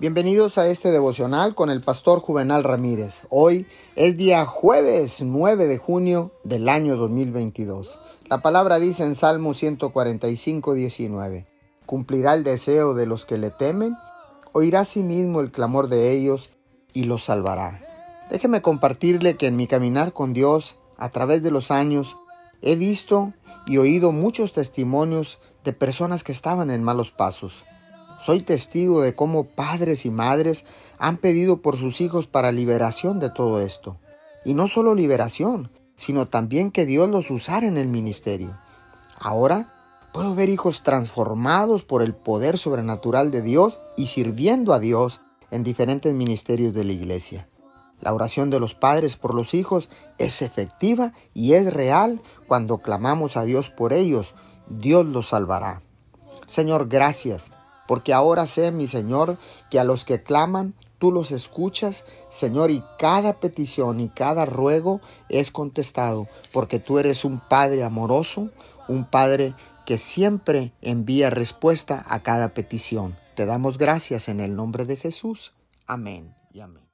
Bienvenidos a este devocional con el pastor Juvenal Ramírez. Hoy es día jueves 9 de junio del año 2022. La palabra dice en Salmo 145, 19, cumplirá el deseo de los que le temen, oirá a sí mismo el clamor de ellos y los salvará. Déjeme compartirle que en mi caminar con Dios a través de los años he visto y oído muchos testimonios de personas que estaban en malos pasos soy testigo de cómo padres y madres han pedido por sus hijos para liberación de todo esto. Y no solo liberación, sino también que Dios los usara en el ministerio. Ahora puedo ver hijos transformados por el poder sobrenatural de Dios y sirviendo a Dios en diferentes ministerios de la iglesia. La oración de los padres por los hijos es efectiva y es real cuando clamamos a Dios por ellos. Dios los salvará. Señor, gracias porque ahora sé, mi Señor, que a los que claman, tú los escuchas, Señor, y cada petición y cada ruego es contestado, porque tú eres un Padre amoroso, un Padre que siempre envía respuesta a cada petición. Te damos gracias en el nombre de Jesús. Amén y amén.